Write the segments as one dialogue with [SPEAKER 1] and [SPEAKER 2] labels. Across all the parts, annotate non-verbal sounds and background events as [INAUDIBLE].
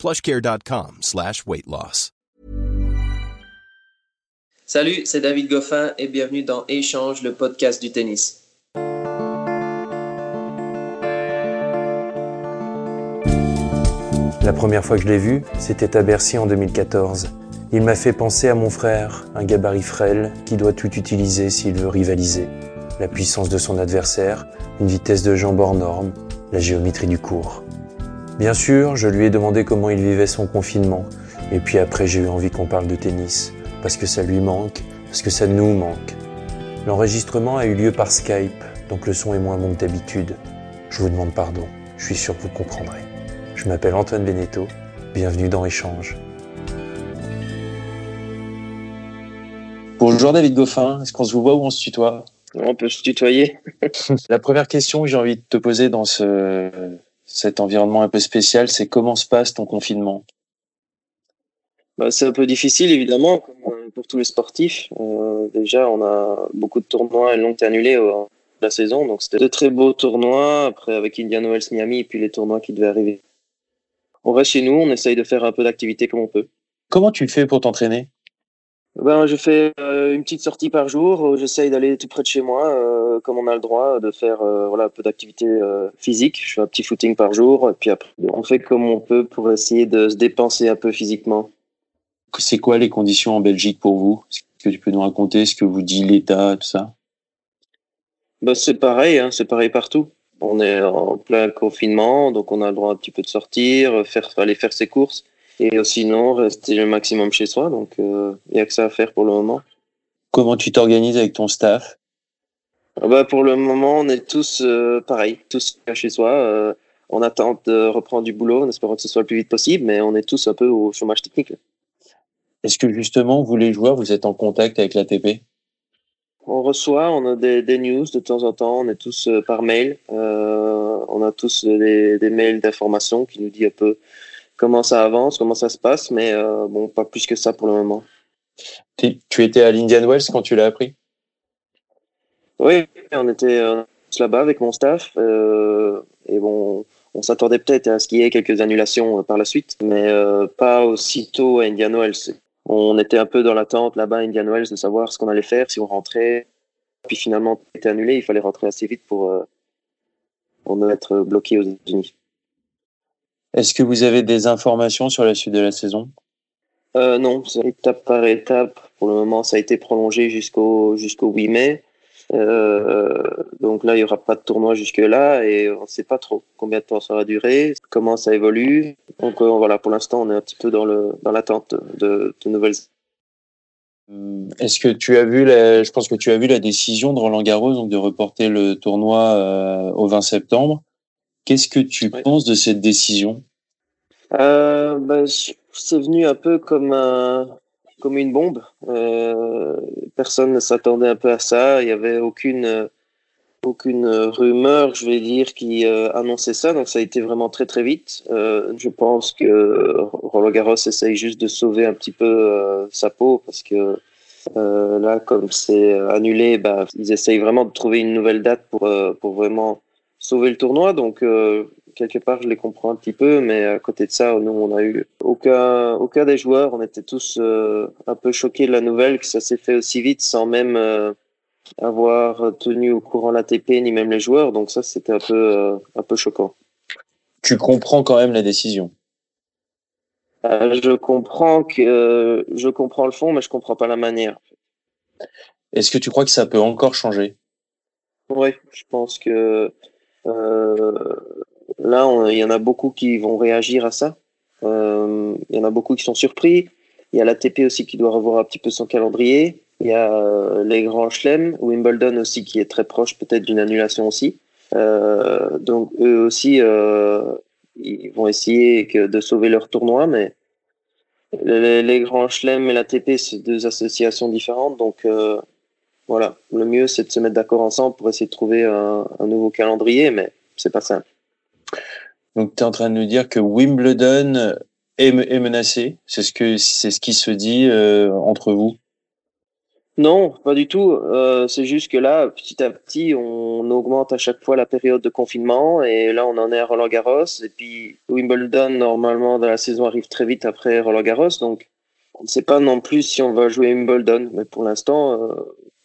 [SPEAKER 1] plushcare.com slash weight loss.
[SPEAKER 2] Salut, c'est David Goffin et bienvenue dans Échange, le podcast du tennis.
[SPEAKER 3] La première fois que je l'ai vu, c'était à Bercy en 2014. Il m'a fait penser à mon frère, un gabarit frêle qui doit tout utiliser s'il veut rivaliser. La puissance de son adversaire, une vitesse de jambe hors norme, la géométrie du cours. Bien sûr, je lui ai demandé comment il vivait son confinement, et puis après j'ai eu envie qu'on parle de tennis, parce que ça lui manque, parce que ça nous manque. L'enregistrement a eu lieu par Skype, donc le son est moins bon que d'habitude. Je vous demande pardon, je suis sûr que vous comprendrez. Je m'appelle Antoine Beneteau, bienvenue dans Échange.
[SPEAKER 4] Bonjour David Goffin, est-ce qu'on se voit ou on se tutoie?
[SPEAKER 2] On peut se tutoyer. [LAUGHS]
[SPEAKER 4] La première question que j'ai envie de te poser dans ce, cet environnement un peu spécial, c'est comment se passe ton confinement?
[SPEAKER 2] Bah, C'est un peu difficile évidemment, comme euh, pour tous les sportifs. Euh, déjà, on a beaucoup de tournois, elles l'ont annulé euh, la saison, donc c'était de très beaux tournois. Après, avec Indian Wells, Miami, et puis les tournois qui devaient arriver on reste chez nous, on essaye de faire un peu d'activité comme on peut.
[SPEAKER 4] Comment tu fais pour t'entraîner?
[SPEAKER 2] Ben, Je fais euh, une petite sortie par jour. J'essaye d'aller tout près de chez moi, euh, comme on a le droit, de faire euh, voilà, un peu d'activité physique. Je fais un petit footing par jour. Et puis après, on fait comme on peut pour essayer de se dépenser un peu physiquement.
[SPEAKER 4] C'est quoi les conditions en Belgique pour vous? Est-ce que tu peux nous raconter ce que vous dit l'État, tout ça?
[SPEAKER 2] Ben, C'est pareil, hein, c'est pareil partout on est en plein confinement, donc on a le droit un petit peu de sortir, faire, aller faire ses courses, et sinon rester le maximum chez soi. Donc il euh, n'y a que ça à faire pour le moment.
[SPEAKER 4] Comment tu t'organises avec ton staff?
[SPEAKER 2] Ah bah, Pour le moment, on est tous euh, pareil, tous chez soi. Euh, on attend de reprendre du boulot en espérant que ce soit le plus vite possible, mais on est tous un peu au chômage technique.
[SPEAKER 4] Est-ce que justement, vous les joueurs, vous êtes en contact avec l'ATP
[SPEAKER 2] on reçoit, on a des, news de temps en temps, on est tous euh, par mail, euh, on a tous des, mails d'information qui nous disent un peu comment ça avance, comment ça se passe, mais euh, bon, pas plus que ça pour le moment.
[SPEAKER 4] Tu étais à l'Indian Wells quand tu l'as appris?
[SPEAKER 2] Oui, on était là-bas avec mon staff, et bon, on s'attendait peut-être à ce qu'il y ait quelques annulations par la suite, mais pas aussitôt à Indian Wells on était un peu dans l'attente là-bas à Indian Wells de savoir ce qu'on allait faire, si on rentrait. Puis finalement, c'était annulé. Il fallait rentrer assez vite pour, euh, pour ne être bloqué aux États-Unis.
[SPEAKER 4] Est-ce que vous avez des informations sur la suite de la saison?
[SPEAKER 2] Euh, Non, c'est étape par étape. Pour le moment, ça a été prolongé jusqu'au jusqu'au 8 mai. Euh, donc là, il n'y aura pas de tournoi jusque-là et on ne sait pas trop combien de temps ça va durer, comment ça évolue. Donc euh, voilà, pour l'instant, on est un petit peu dans le dans l'attente de, de, nouvelles.
[SPEAKER 4] Euh, est-ce que tu as vu, la, je pense que tu as vu la décision de Roland Garros donc de reporter le tournoi au 20 septembre. Qu'est-ce que tu penses de cette décision?
[SPEAKER 2] Euh, bah, C'est venu un peu comme un, comme une bombe. Euh, personne ne s'attendait un peu à ça. Il n'y avait aucune, aucune rumeur, je vais dire, qui euh, annonçait ça. Donc ça a été vraiment très très vite. Je pense que Roland Garros essaye juste de sauver un petit peu sa peau parce que là, comme c'est annulé, bah, ils essayent vraiment de trouver une nouvelle date pour, pour vraiment sauver le tournoi. Donc quelque part, je les comprends un petit peu, mais à côté de ça, nous, on a eu aucun, aucun des joueurs, on était tous euh, un peu choqués de la nouvelle que ça s'est fait aussi vite sans même euh, avoir tenu au courant l'ATP ni même les joueurs. Donc ça, c'était un peu, euh, un peu choquant.
[SPEAKER 4] Tu comprends quand même la décision.
[SPEAKER 2] je comprends que je comprends le fond, mais je comprends pas la manière.
[SPEAKER 4] Est-ce que tu crois que ça peut encore changer?
[SPEAKER 2] Oui, je pense que Là, il y en a beaucoup qui vont réagir à ça. Euh, il y en a beaucoup qui sont surpris. Il y a l'ATP aussi qui doit revoir un petit peu son calendrier. Il y a euh, les grands chelems, Wimbledon aussi qui est très proche peut-être d'une annulation aussi. Euh, donc eux aussi, ils vont essayer de sauver leur tournoi, mais les, grands chelems et l'ATP, c'est deux associations différentes. Donc, voilà, le mieux, c'est de se mettre d'accord ensemble pour essayer de trouver un, nouveau calendrier, mais c'est pas simple.
[SPEAKER 4] Donc, tu es en train de nous dire que Wimbledon est, menacé. C'est ce, que, c'est ce qui se dit entre vous
[SPEAKER 2] non, pas du tout. Euh, c'est juste que là, petit à petit, on augmente à chaque fois la période de confinement. Et là, on en est à Roland Garros. Et puis, Wimbledon, normalement, dans la saison arrive très vite après Roland Garros. Donc, on ne sait pas non plus si on va jouer Wimbledon. Mais pour l'instant, euh,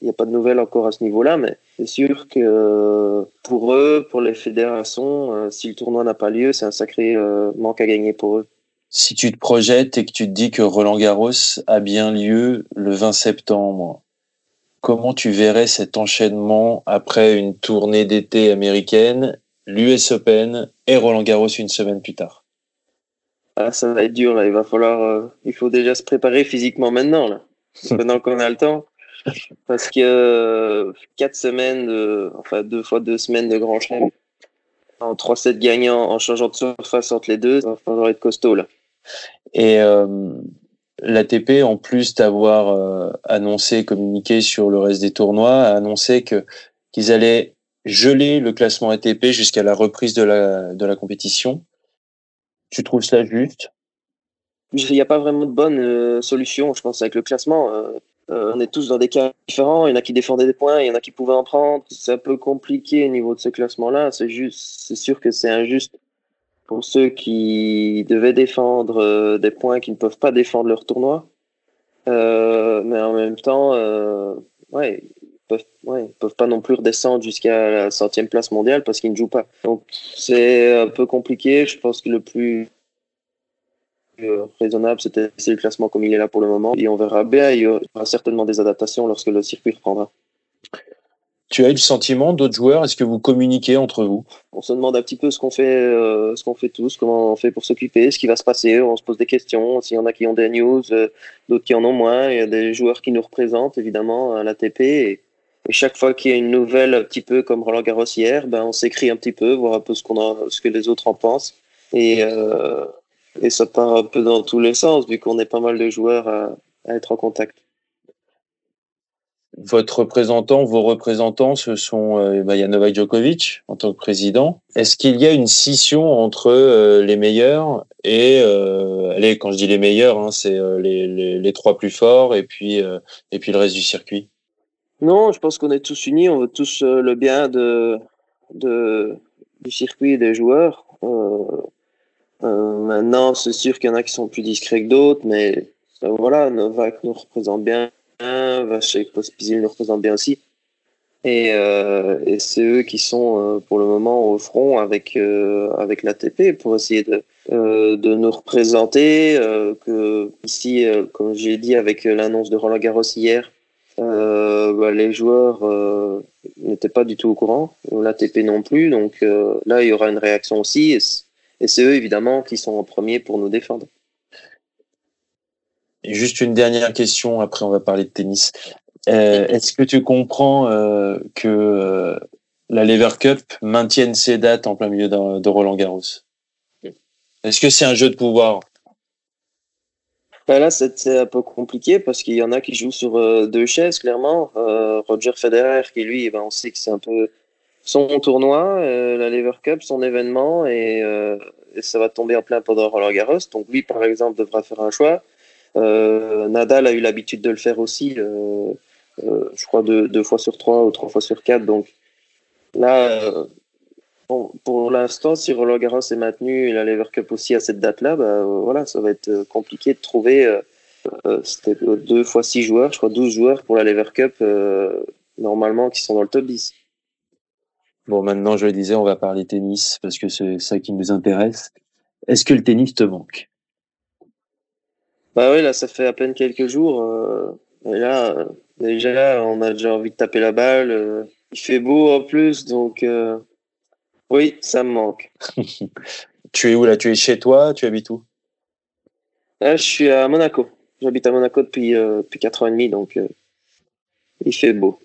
[SPEAKER 2] n'y a pas de nouvelles encore à ce niveau-là. Mais c'est sûr que pour eux, pour les fédérations, euh, si le tournoi n'a pas lieu, c'est un sacré manque à gagner pour eux.
[SPEAKER 4] Si tu te projettes et que tu te dis que Roland Garros a bien lieu le 20 septembre, comment tu verrais cet enchaînement après une tournée d'été américaine, l'US Open et Roland Garros une semaine plus tard?
[SPEAKER 2] Ah, Ça va être dur, il va falloir, euh, il faut déjà se préparer physiquement maintenant, là. [LAUGHS] maintenant qu'on a le temps. Parce que euh, quatre semaines, enfin deux fois deux semaines de grand chelem, en 3-7 gagnants, en changeant de surface entre les deux, ça va être costaud là.
[SPEAKER 4] Et euh, l'ATP, en plus d'avoir euh, annoncé, communiqué sur le reste des tournois, a annoncé que qu'ils allaient geler le classement ATP jusqu'à la reprise de la, de la compétition. Tu trouves cela juste?
[SPEAKER 2] Il n'y a pas vraiment de bonne euh, solution, je pense, avec le classement. Euh, on est tous dans des cas différents. Il y en a qui défendaient des points, il y en a qui pouvaient en prendre. C'est un peu compliqué au niveau de ce classement-là. C'est juste, c'est sûr que c'est injuste pour ceux qui devaient défendre euh, des points qui ne peuvent pas défendre leur tournoi. Euh, mais en même temps, ouais, ils peuvent, ouais, peuvent pas non plus redescendre jusqu'à la centième place mondiale parce qu'ils ne jouent pas. Donc c'est un peu compliqué. Je pense que le plus raisonnable, c'était le classement comme il est là pour le moment. Et on verra bien. Il y aura certainement des adaptations lorsque le circuit reprendra.
[SPEAKER 4] Tu as eu le sentiment d'autres joueurs? Est-ce que vous communiquez entre vous?
[SPEAKER 2] On se demande un petit peu ce qu'on fait, euh, ce qu'on fait tous, comment on fait pour s'occuper, ce qui va se passer. On se pose des questions. S'il y en a qui ont des news, euh, d'autres qui en ont moins. Il y a des joueurs qui nous représentent évidemment à l'ATP. Et, et chaque fois qu'il y a une nouvelle, un petit peu comme Roland Garros hier, ben on s'écrit un petit peu, voir un peu ce qu'on a, ce que les autres en pensent. Et euh, et ça part un peu dans tous les sens vu qu'on est pas mal de joueurs à être en contact
[SPEAKER 4] votre représentant, vos représentants, ce sont euh, bah, il y a Novak Djokovic en tant que président. Est-ce qu'il y a une scission entre euh, les meilleurs et euh, allez, quand je dis les meilleurs, hein, c'est euh, les, les, les, trois plus forts et puis et puis le reste du circuit?
[SPEAKER 2] Non, je pense qu'on est tous unis, on veut tous le bien de, de du circuit et des joueurs. Maintenant, c'est sûr qu'il y en a qui sont plus discrets que d'autres, mais voilà, Novak nous représente bien Vachek Pospisil nous représente bien aussi. Et, euh, c'est eux qui sont euh, pour le moment au front avec, euh, avec l'ATP pour essayer de, euh, de nous représenter. Euh, que ici, comme j'ai dit avec l'annonce de Roland Garros hier, bah, les joueurs n'étaient pas du tout au courant, l'ATP non plus. Donc là, il y aura une réaction aussi. Et c'est eux évidemment qui sont en premier pour nous défendre
[SPEAKER 4] juste une dernière question, après on va parler de tennis. Euh, est-ce que tu comprends euh, que euh, la Lever Cup maintienne ses dates en plein milieu de, Roland Garros? Est-ce que c'est un jeu de pouvoir?
[SPEAKER 2] Ben Là, c'est un peu compliqué parce qu'il y en a qui jouent sur deux chaises, clairement. Roger Federer, qui lui, ben, on sait que c'est un peu son tournoi, la Lever Cup, son événement, et, et, ça va tomber en plein pendant Roland Garros. Donc lui, par exemple, devra faire un choix. Euh, Nadal a eu l'habitude de le faire aussi, euh, euh, je crois deux, fois sur trois ou trois fois sur quatre. Donc là, pour l'instant, si Roland Garros est maintenu et la Lever Cup aussi à cette date-là, bah, voilà, ça va être compliqué de trouver. C'était deux fois six joueurs, je crois 12 joueurs pour la Lever Cup normalement qui sont dans le top 10.
[SPEAKER 4] Bon, maintenant, je le disais, on va parler tennis parce que c'est ça qui nous intéresse. Est-ce que le tennis te manque?
[SPEAKER 2] Bah oui, là, ça fait à peine quelques jours. Euh, et là, euh, déjà, on a déjà envie de taper la balle. Euh, il fait beau en plus, donc oui, ça me manque. [LAUGHS]
[SPEAKER 4] tu es où là? Tu es chez toi? Tu habites où?
[SPEAKER 2] Là, Je suis à Monaco. J'habite à Monaco depuis, depuis 4 ans et demi, donc il fait beau.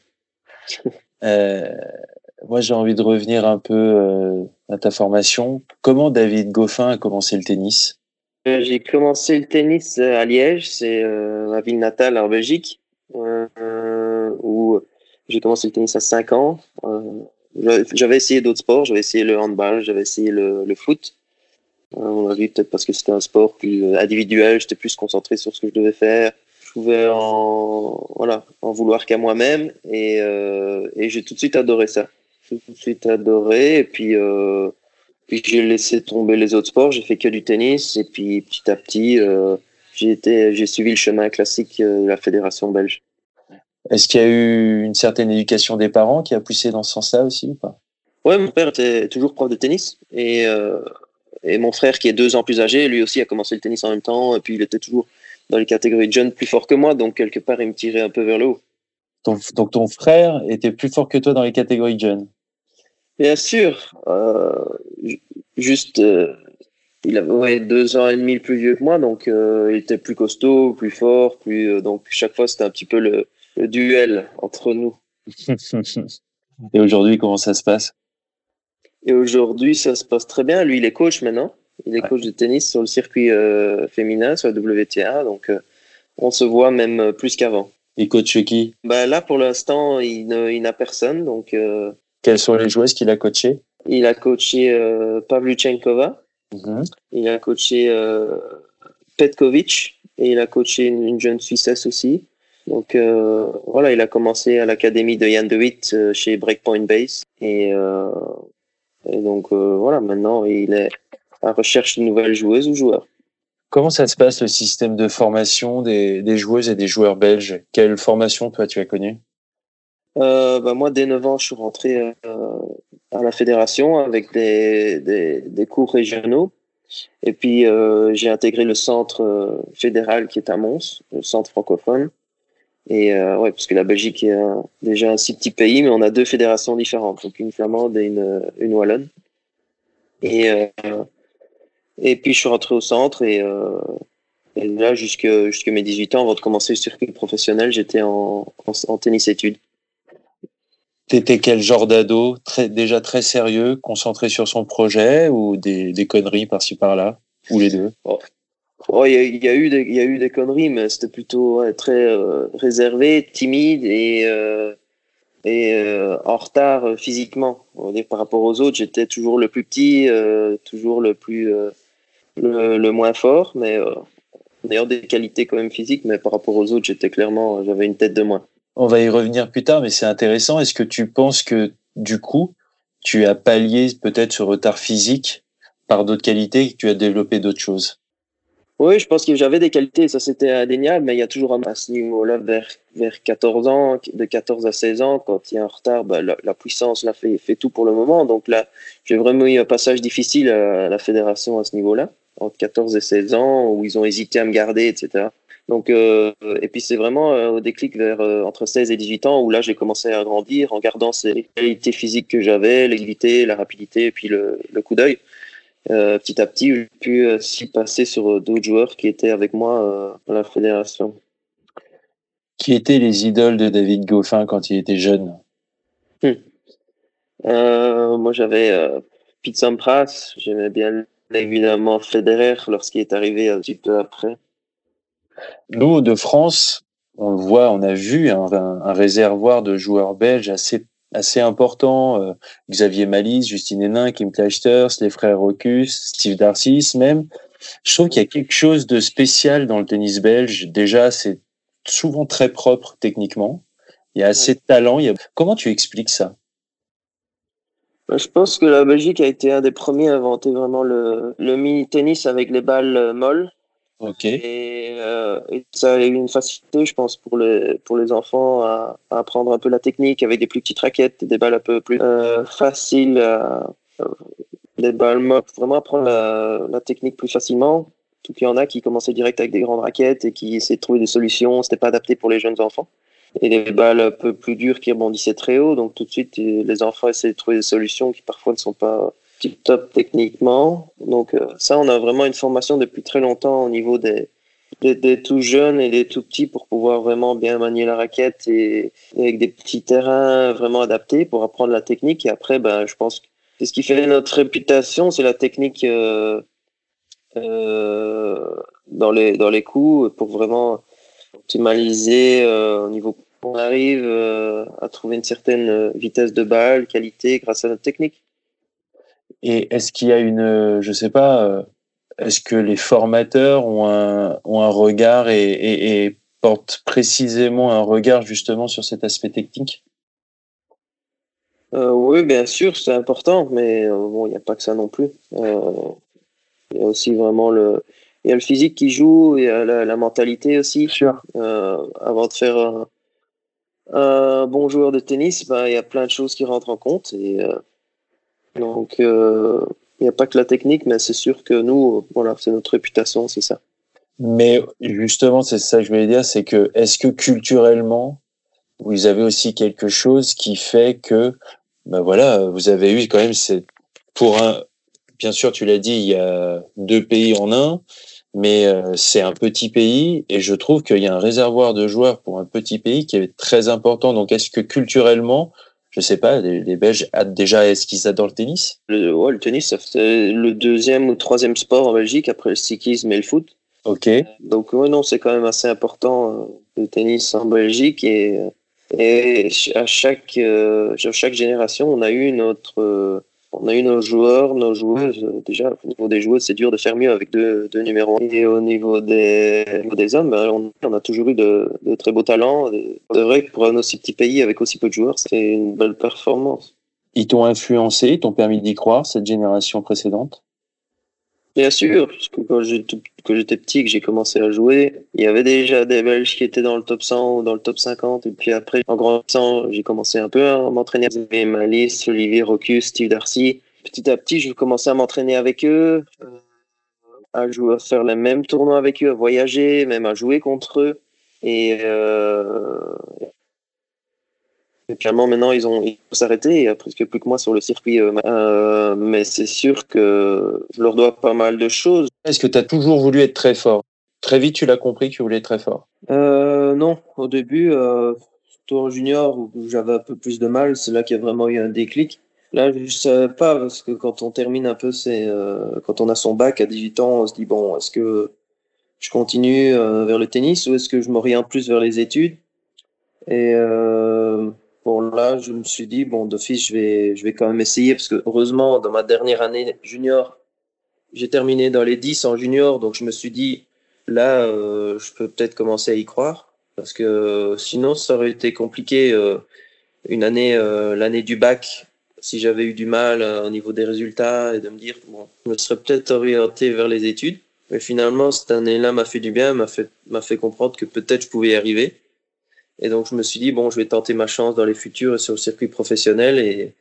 [SPEAKER 4] Moi, j'ai envie de revenir un peu à ta formation. Comment David Goffin a commencé le tennis?
[SPEAKER 2] J'ai commencé le tennis à Liège, c'est ma ville natale en Belgique, où j'ai commencé le tennis à 5 ans. j'avais essayé d'autres sports, j'avais essayé le handball, j'avais essayé le, foot. on a vu peut-être parce que c'était un sport plus individuel, j'étais plus concentré sur ce que je devais faire je pouvais en, voilà, en vouloir qu'à moi-même euh, et j'ai tout de suite adoré ça. Tout de suite adoré. Et puis, euh, puis j'ai laissé tomber les autres sports, j'ai fait que du tennis. Et puis petit à petit euh, j'ai été, j'ai suivi le chemin classique de la fédération belge.
[SPEAKER 4] Est-ce qu'il y a eu une certaine éducation des parents qui a poussé dans ce sens-là aussi ou pas?
[SPEAKER 2] Ouais, mon père était toujours prof de tennis. Et, et mon frère qui est deux ans plus âgé, lui aussi a commencé le tennis en même temps. Et puis il était toujours dans les catégories de jeunes plus fort que moi, donc quelque part, il me tirait un peu vers le haut.
[SPEAKER 4] donc ton frère était plus fort que toi dans les catégories de jeunes?
[SPEAKER 2] Bien sûr. Euh, juste, euh, il avait deux ans et demi plus vieux que moi, donc euh, il était plus costaud, plus fort, plus. donc chaque fois, c'était un petit peu le, duel entre nous. [LAUGHS]
[SPEAKER 4] et aujourd'hui, comment ça se passe?
[SPEAKER 2] Et aujourd'hui, ça se passe très bien. Lui, il est coach maintenant. Il est coach de tennis sur le circuit féminin, sur la WTA. Donc, on se voit même plus qu'avant.
[SPEAKER 4] Il coach qui?
[SPEAKER 2] Bah, Là, pour l'instant, il, n'a personne. Donc,
[SPEAKER 4] Quelles sont les joueuses qu'il a coachées?
[SPEAKER 2] Il a coaché Pavluchenkova. Mhm. Il a coaché Petkovic. Et il a coaché une, jeune Suissesse aussi. Donc voilà, il a commencé à l'académie de Jan de Witt chez Breakpoint Base. Et, et donc voilà, maintenant il est à recherche de nouvelles joueuses ou joueurs.
[SPEAKER 4] Comment ça se passe le système de formation des, des joueuses et des joueurs belges? Quelle formation toi tu as connue?
[SPEAKER 2] Euh, bah moi, dès 9 ans, je suis rentré euh, à la fédération avec des, des, des cours régionaux. Et puis, euh, j'ai intégré le centre euh, fédéral qui est à Mons, le centre francophone. Et euh, ouais, parce que la Belgique est déjà un si petit pays, mais on a deux fédérations différentes, donc une flamande et une, une wallonne. Et et puis, je suis rentré au centre et, euh, et là, jusque, jusque mes 18 ans, avant de commencer le circuit professionnel, j'étais en, en, tennis études.
[SPEAKER 4] T'étais quel genre d'ado? Déjà très sérieux, concentré sur son projet ou des, conneries par-ci par-là? Ou les deux?
[SPEAKER 2] Oh. Oh, il, y a, eu des, il conneries, mais c'était plutôt très euh, réservé, timide et, euh, euh, en retard physiquement. Dire, par rapport aux autres, j'étais toujours le plus petit, toujours le plus le, moins fort, mais d'ailleurs des qualités quand même physiques, mais par rapport aux autres, j'étais clairement, j'avais une tête de moins.
[SPEAKER 4] On va y revenir plus tard, mais c'est intéressant. Est-ce que tu penses que du coup, tu as pallié peut-être ce retard physique par d'autres qualités que tu as développé d'autres choses?
[SPEAKER 2] Oui, je pense que j'avais des qualités, ça c'était indéniable, mais il y a toujours un à ce niveau-là vers, vers 14 ans, de 14 à 16 ans, quand il y a un retard, bah, la, puissance là, fait, fait tout pour le moment. Donc là, j'ai vraiment eu un passage difficile à la fédération à ce niveau-là entre 14 et 16 ans où ils ont hésité à me garder, etc. Donc, euh, et puis c'est vraiment euh, au déclic vers euh, entre 16 et 18 ans où là j'ai commencé à grandir en gardant ces qualités physiques que j'avais, l'agilité, la rapidité et puis le, le coup d'œil. petit à petit, j'ai pu s'y passer sur d'autres joueurs qui étaient avec moi à la fédération.
[SPEAKER 4] Qui étaient les idoles de David Goffin quand il était jeune?
[SPEAKER 2] Hmm. Moi j'avais Pete Sampras, j'aimais bien évidemment Federer lorsqu'il est arrivé un petit peu après.
[SPEAKER 4] Nous, de France, on le voit, on a vu un, réservoir de joueurs belges assez assez important. Euh, Xavier Malisse, Justine Hénin, Kim Clijsters, les frères Rocus, Steve Darcis même. Je trouve qu'il y a quelque chose de spécial dans le tennis belge. Déjà, c'est souvent très propre techniquement. Il y a assez de talent. Il y a... Comment tu expliques ça?
[SPEAKER 2] Bah, je pense que la Belgique a été un des premiers à inventer vraiment le, mini-tennis avec les balles molles.
[SPEAKER 4] Ok.
[SPEAKER 2] Et, euh, et, ça a eu une facilité, je pense, pour les, pour les enfants à, apprendre un peu la technique avec des plus petites raquettes, des balles un peu plus euh, faciles, euh, des balles vraiment apprendre la, technique plus facilement. Tout qu'il y en a qui commençaient direct avec des grandes raquettes et qui essaient de trouver des solutions. C'était pas adapté pour les jeunes enfants et des balles un peu plus dures qui rebondissaient très haut. Donc tout de suite, les enfants essaient de trouver des solutions qui parfois ne sont pas tip top techniquement. Donc euh, ça, on a vraiment une formation depuis très longtemps au niveau des, des, tout jeunes et des tout petits pour pouvoir vraiment bien manier la raquette et, avec des petits terrains vraiment adaptés pour apprendre la technique. Et après, ben, je pense que c'est ce qui fait notre réputation, c'est la technique. Euh, dans les dans les coups pour vraiment optimaliser au niveau on arrive à trouver une certaine vitesse de balle, qualité grâce à notre technique.
[SPEAKER 4] Et est-ce qu'il y a une, je sais pas, est-ce que les formateurs ont un, ont un regard et, et, et, portent précisément un regard justement sur cet aspect technique?
[SPEAKER 2] Euh, Oui, bien sûr, c'est important, mais euh, bon, il n'y a pas que ça non plus. Euh, il y a aussi vraiment le, il y a le physique qui joue, il y a la, la mentalité aussi.
[SPEAKER 4] Sûr.
[SPEAKER 2] Euh, avant de faire un, un, bon joueur de tennis, ben, il y a plein de choses qui rentrent en compte. Et, euh, donc, euh, il n'y a pas que la technique, mais c'est sûr que nous, voilà, c'est notre réputation, c'est ça.
[SPEAKER 4] Mais justement, c'est ça que je voulais dire, c'est que est-ce que culturellement, vous avez aussi quelque chose qui fait que, ben voilà, vous avez eu quand même, c'est pour un, bien sûr, tu l'as dit, il y a deux pays en un, mais euh, c'est un petit pays et je trouve qu'il y a un réservoir de joueurs pour un petit pays qui est très important. Donc, est-ce que culturellement, je sais pas, les, les Belges déjà, est-ce qu'ils adorent le tennis?
[SPEAKER 2] Le, ouais, le tennis, c'est le deuxième ou troisième sport en Belgique après le cyclisme et le foot.
[SPEAKER 4] Ok.
[SPEAKER 2] Donc, ouais, non, c'est quand même assez important euh, le tennis en Belgique et, et à chaque, euh, chaque génération, on a eu notre. On a eu nos joueurs, nos joueuses. Déjà, au niveau des joueuses, c'est dur de faire mieux avec deux, deux numéros. Et au niveau des, au niveau des hommes, ben, on, on, a toujours eu de, de très beaux talents. C'est vrai que pour un aussi petit pays avec aussi peu de joueurs, c'est une belle performance.
[SPEAKER 4] Ils t'ont influencé, t'ont permis d'y croire, cette génération précédente?
[SPEAKER 2] Bien sûr, parce quand j'étais petit, que j'ai commencé à jouer, il y avait déjà des Belges qui étaient dans le top 100 ou dans le top 50. Et puis après, en grandissant, j'ai commencé un peu à m'entraîner avec Malice, Olivier Rocus, Steve Darcy. Petit à petit, je commençais à m'entraîner avec eux, à, jouer, à faire les mêmes tournois avec eux, à voyager, même à jouer contre eux. Et, euh, et finalement, maintenant, ils ont, ils ont s'arrêté. Il n'y a presque plus que moi sur le circuit. Euh, mais c'est sûr que je leur dois pas mal de choses.
[SPEAKER 4] Est-ce que tu as toujours voulu être très fort? Très vite, tu l'as compris que tu voulais être très fort
[SPEAKER 2] euh, Non, au début, euh, surtout en junior, où j'avais un peu plus de mal, c'est là qu'il y a vraiment eu un déclic. Là, je savais pas, parce que quand on termine un peu, c'est euh, quand on a son bac à 18 ans, on se dit, bon, est-ce que je continue euh, vers le tennis ou est-ce que je m'oriente plus vers les études? Et euh, Bon, là, je me suis dit, bon, d'office, je vais, je vais quand même essayer parce que heureusement, dans ma dernière année junior, j'ai terminé dans les 10 en junior, donc je me suis dit, là, euh, je peux peut-être commencer à y croire parce que sinon, ça aurait été compliqué euh, une année, euh, l'année du bac, si j'avais eu du mal euh, au niveau des résultats et de me dire, bon, je me serais peut-être orienté vers les études. Mais finalement, cette année-là m'a fait du bien, m'a fait, m'a fait comprendre que peut-être je pouvais y arriver. Et donc, je me suis dit, bon, je vais tenter ma chance dans les futurs sur le circuit professionnel. Et,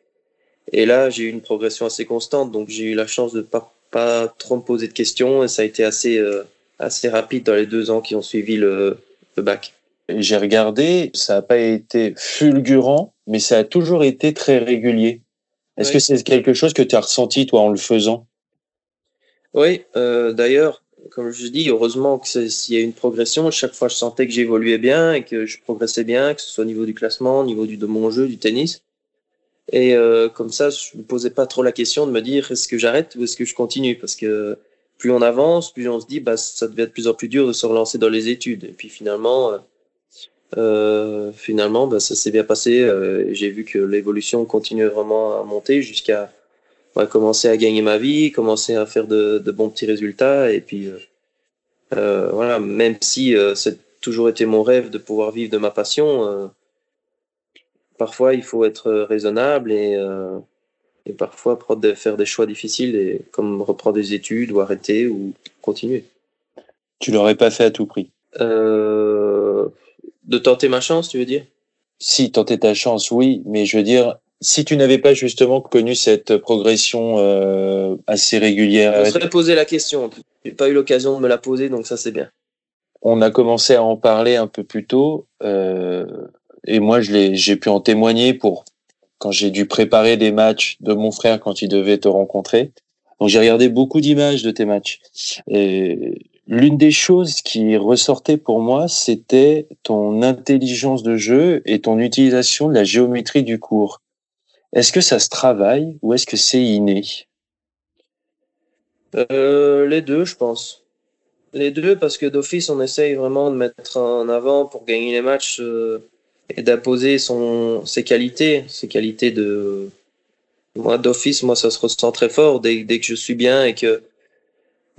[SPEAKER 2] et là, j'ai eu une progression assez constante. Donc, j'ai eu la chance de pas, pas trop me poser de questions. Et ça a été assez, euh, assez rapide dans les deux ans qui ont suivi le, le bac.
[SPEAKER 4] J'ai regardé, ça n'a pas été fulgurant, mais ça a toujours été très régulier. Est-ce oui. que c'est quelque chose que tu as ressenti, toi, en le faisant?
[SPEAKER 2] Oui, euh, d'ailleurs, comme je dis, heureusement qu'il y a une progression. Chaque fois, je sentais que j'évoluais bien et que je progressais bien, que ce soit au niveau du classement, au niveau de mon jeu, du tennis. Et euh, comme ça, je me posais pas trop la question de me dire est-ce que j'arrête ou est-ce que je continue? Parce que plus on avance, plus on se dit bah ça devient de plus en plus dur de se relancer dans les études. Et puis finalement, euh, finalement, bah, ça s'est bien passé. Euh, J'ai vu que l'évolution continuait vraiment à monter jusqu'à ouais, commencer à gagner ma vie, commencer à faire de, de bons petits résultats. Et puis, euh, voilà, même si euh, c'est toujours été mon rêve de pouvoir vivre de ma passion, euh, parfois il faut être raisonnable et, euh, et parfois faire des choix difficiles, et, comme reprendre des études ou arrêter ou continuer.
[SPEAKER 4] Tu l'aurais pas fait à tout prix
[SPEAKER 2] euh, De tenter ma chance, tu veux dire?
[SPEAKER 4] Si, tenter ta chance, oui, mais je veux dire, si tu n'avais pas justement connu cette progression euh, assez régulière.
[SPEAKER 2] Je me serais posé la question. J'ai pas eu l'occasion de me la poser, donc ça c'est bien.
[SPEAKER 4] On a commencé à en parler un peu plus tôt, euh, et moi je l'ai, j'ai pu en témoigner pour quand j'ai dû préparer des matchs de mon frère quand il devait te rencontrer. Donc j'ai regardé beaucoup d'images de tes matchs. Et l'une des choses qui ressortait pour moi, c'était ton intelligence de jeu et ton utilisation de la géométrie du cours. Est-ce que ça se travaille ou est-ce que c'est inné?
[SPEAKER 2] Euh, Les deux, je pense. Les deux, parce que d'office, on essaye vraiment de mettre en avant pour gagner les matchs euh, et d'imposer son ses qualités, ses qualités de. Moi, d'office, moi, ça se ressent très fort dès, dès que je suis bien et que,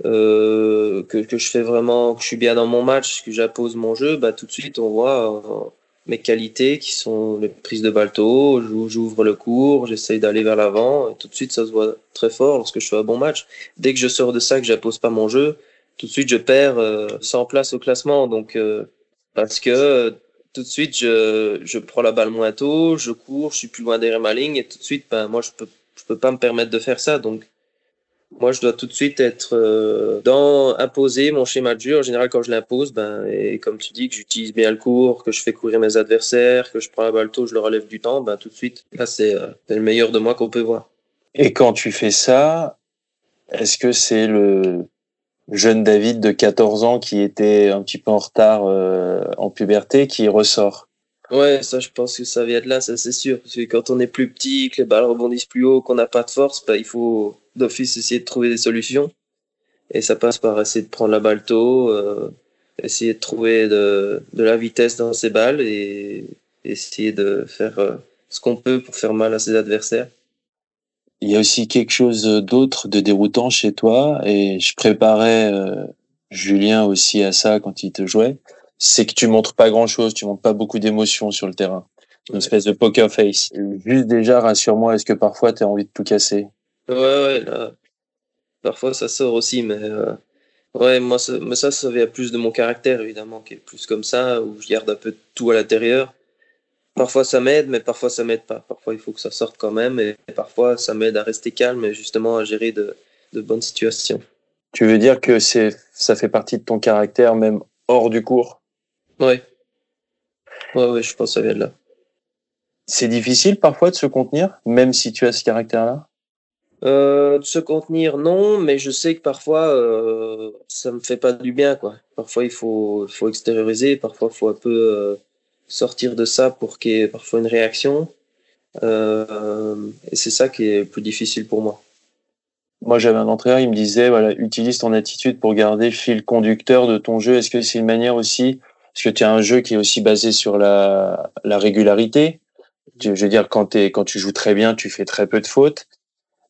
[SPEAKER 2] euh, que, que je fais vraiment, que je suis bien dans mon match, que j'impose mon jeu, bah, tout de suite, on voit euh, mes qualités qui sont les prises de balle tôt, j'ouvre le cours, j'essaye d'aller vers l'avant, et tout de suite, ça se voit très fort lorsque je fais un bon match. Dès que je sors de ça, que j'impose pas mon jeu, tout de suite, je perds euh, 100 places au classement. Donc, euh, parce que tout de suite, je, je prends la balle moins tôt, je cours, je suis plus loin derrière ma ligne et tout de suite, ben, moi, je peux, je peux pas me permettre de faire ça. Donc, moi, je dois tout de suite être euh, dans imposer mon schéma de jeu. En général, quand je l'impose, ben, et comme tu dis, que j'utilise bien le cours, que je fais courir mes adversaires, que je prends la balle tôt, je le relève du temps, ben, tout de suite, là, c'est euh, le meilleur de moi qu'on peut voir.
[SPEAKER 4] Et quand tu fais ça, est-ce que c'est le jeune David de 14 ans qui était un petit peu en retard euh, en puberté qui ressort?
[SPEAKER 2] Ouais, ça, je pense que ça vient de là, ça c'est sûr. Parce que quand on est plus petit, que les balles rebondissent plus haut, qu'on n'a pas de force, bah, il faut d'office essayer de trouver des solutions. Et ça passe par essayer de prendre la balle tôt, euh, essayer de trouver de, de, la vitesse dans ses balles et essayer de faire euh, ce qu'on peut pour faire mal à ses adversaires.
[SPEAKER 4] Il y a aussi quelque chose d'autre de déroutant chez toi, et je préparais euh, Julien aussi à ça quand il te jouait, c'est que tu montres pas grand-chose, tu montres pas beaucoup d'émotions sur le terrain. Une espèce de poker face. Juste déjà, rassure-moi, est-ce que parfois tu as envie de tout casser?
[SPEAKER 2] Ouais, ouais, là, parfois ça sort aussi, mais euh, ouais, moi, ça, mais ça, ça vient plus de mon caractère, évidemment, qui est plus comme ça, où je garde un peu tout à l'intérieur. Parfois ça m'aide, mais parfois ça m'aide pas. Parfois il faut que ça sorte quand même, et parfois ça m'aide à rester calme et justement à gérer de, de bonnes situations.
[SPEAKER 4] Tu veux dire que c'est, ça fait partie de ton caractère même hors du cours?
[SPEAKER 2] Ouais. Ouais, ouais, je pense que ça vient de là.
[SPEAKER 4] C'est difficile parfois de se contenir, même si tu as ce caractère-là?
[SPEAKER 2] Euh, De se contenir, non, mais je sais que parfois euh, ça me fait pas du bien, quoi. Parfois il faut, faut extérioriser, parfois il faut un peu. Euh, sortir de ça pour qu'il y ait parfois une réaction. Euh, et c'est ça qui est plus difficile pour moi.
[SPEAKER 4] Moi, j'avais un entraîneur, il me disait, voilà, utilise ton attitude pour garder le fil conducteur de ton jeu. Est-ce que c'est une manière aussi, parce que tu as un jeu qui est aussi basé sur la, la régularité? Je veux dire, quand, es, quand tu joues très bien, tu fais très peu de fautes.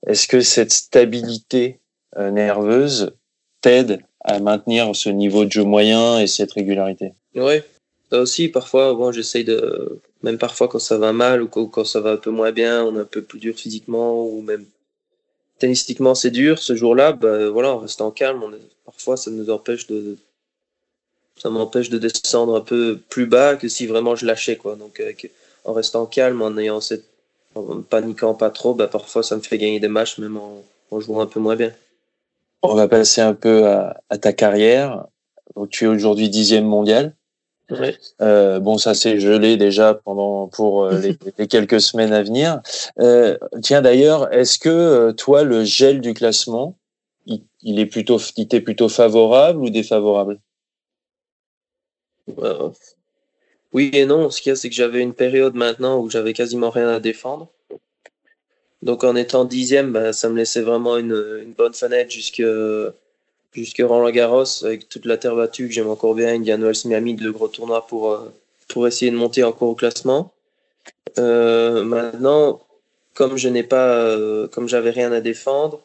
[SPEAKER 4] Est-ce que cette stabilité euh, nerveuse t'aide à maintenir ce niveau de jeu moyen et cette régularité?
[SPEAKER 2] Oui, aussi, parfois, bon, j'essaye de, même parfois quand ça va mal ou quand, ça va un peu moins bien, on est un peu plus dur physiquement ou même tennistiquement c'est dur. Ce jour-là, ben voilà, en restant calme, parfois ça nous empêche de, ça m'empêche de descendre un peu plus bas que si vraiment je lâchais quoi. Donc en restant calme, en ayant cette, en paniquant pas trop, ben parfois ça me fait gagner des matchs même en, en jouant un peu moins bien.
[SPEAKER 4] On va passer un peu à, à ta carrière. Donc, tu es aujourd'hui dixième mondial.
[SPEAKER 2] Ouais.
[SPEAKER 4] Euh, bon, ça s'est gelé déjà pendant pour euh, les, [LAUGHS] les, quelques semaines à venir. Euh, tiens d'ailleurs, est-ce que euh, toi le gel du classement, il, il est plutôt, il t'est plutôt favorable ou défavorable?
[SPEAKER 2] Euh, Oui et non. Ce qu'il y a, c'est que j'avais une période maintenant où j'avais quasiment rien à défendre. Donc en étant dixième, ben, ça me laissait vraiment une, bonne fenêtre jusque jusque Roland Garros avec toute la terre battue que j'aime encore bien, Indian Wells Miami, de gros tournois pour, euh, pour essayer de monter encore au classement. Euh, maintenant, comme je n'ai pas, euh, comme j'avais rien à défendre,